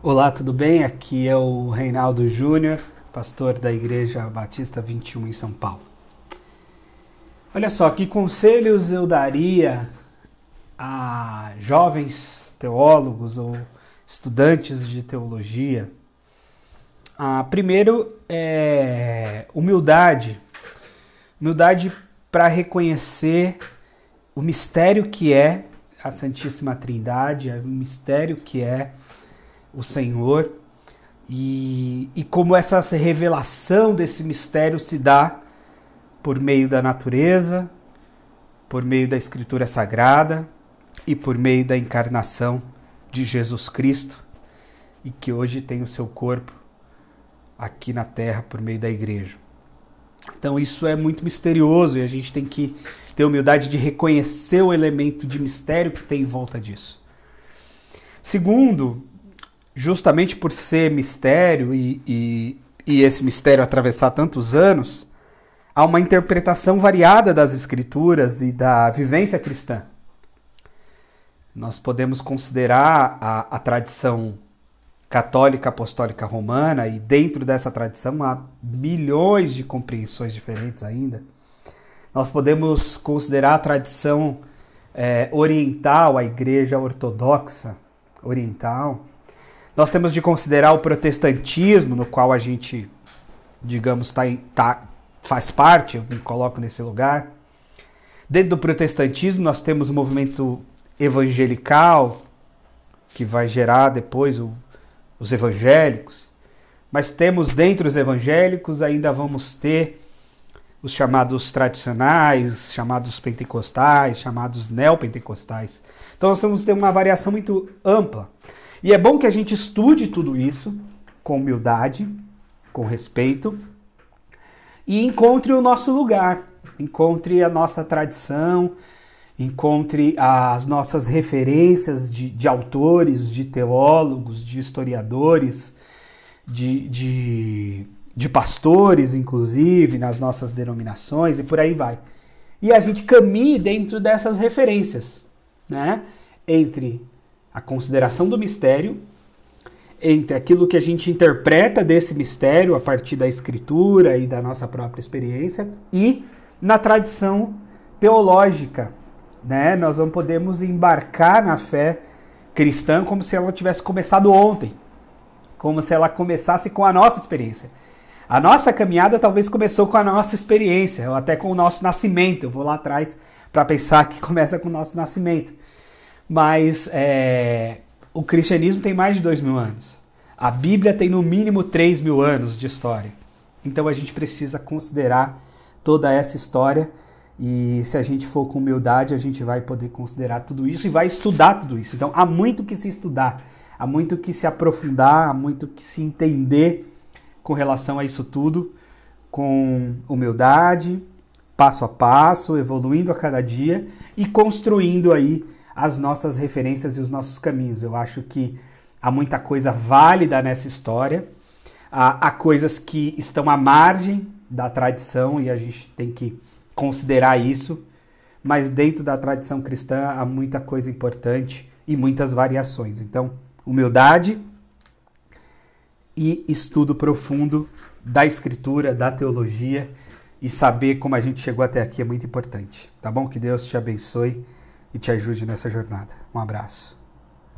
Olá, tudo bem? Aqui é o Reinaldo Júnior, pastor da Igreja Batista 21 em São Paulo. Olha só, que conselhos eu daria a jovens teólogos ou estudantes de teologia? Ah, primeiro é humildade. Humildade para reconhecer o mistério que é a Santíssima Trindade, o mistério que é o Senhor e, e como essa revelação desse mistério se dá por meio da natureza, por meio da Escritura Sagrada e por meio da encarnação de Jesus Cristo e que hoje tem o seu corpo aqui na terra por meio da igreja. Então isso é muito misterioso e a gente tem que ter humildade de reconhecer o elemento de mistério que tem em volta disso. Segundo, justamente por ser mistério e, e, e esse mistério atravessar tantos anos, há uma interpretação variada das escrituras e da vivência cristã. Nós podemos considerar a, a tradição católica apostólica romana e dentro dessa tradição há milhões de compreensões diferentes ainda. Nós podemos considerar a tradição é, oriental, a igreja ortodoxa oriental, nós temos de considerar o protestantismo, no qual a gente, digamos, tá, tá, faz parte, eu me coloco nesse lugar. Dentro do protestantismo, nós temos o movimento evangelical, que vai gerar depois o, os evangélicos. Mas temos dentro dos evangélicos, ainda vamos ter os chamados tradicionais, chamados pentecostais, chamados neopentecostais. Então nós temos ter uma variação muito ampla. E é bom que a gente estude tudo isso com humildade, com respeito e encontre o nosso lugar, encontre a nossa tradição, encontre as nossas referências de, de autores, de teólogos, de historiadores, de, de, de pastores, inclusive, nas nossas denominações e por aí vai. E a gente caminhe dentro dessas referências, né? Entre a consideração do mistério entre aquilo que a gente interpreta desse mistério a partir da escritura e da nossa própria experiência e na tradição teológica, né? Nós não podemos embarcar na fé cristã como se ela tivesse começado ontem, como se ela começasse com a nossa experiência. A nossa caminhada talvez começou com a nossa experiência, ou até com o nosso nascimento. Eu vou lá atrás para pensar que começa com o nosso nascimento. Mas é, o cristianismo tem mais de dois mil anos. A Bíblia tem no mínimo três mil anos de história. Então a gente precisa considerar toda essa história e se a gente for com humildade, a gente vai poder considerar tudo isso e vai estudar tudo isso. Então há muito que se estudar, há muito que se aprofundar, há muito que se entender com relação a isso tudo, com humildade, passo a passo, evoluindo a cada dia e construindo aí as nossas referências e os nossos caminhos. Eu acho que há muita coisa válida nessa história, há, há coisas que estão à margem da tradição e a gente tem que considerar isso, mas dentro da tradição cristã há muita coisa importante e muitas variações. Então, humildade e estudo profundo da escritura, da teologia e saber como a gente chegou até aqui é muito importante. Tá bom? Que Deus te abençoe e te ajude nessa jornada. Um abraço.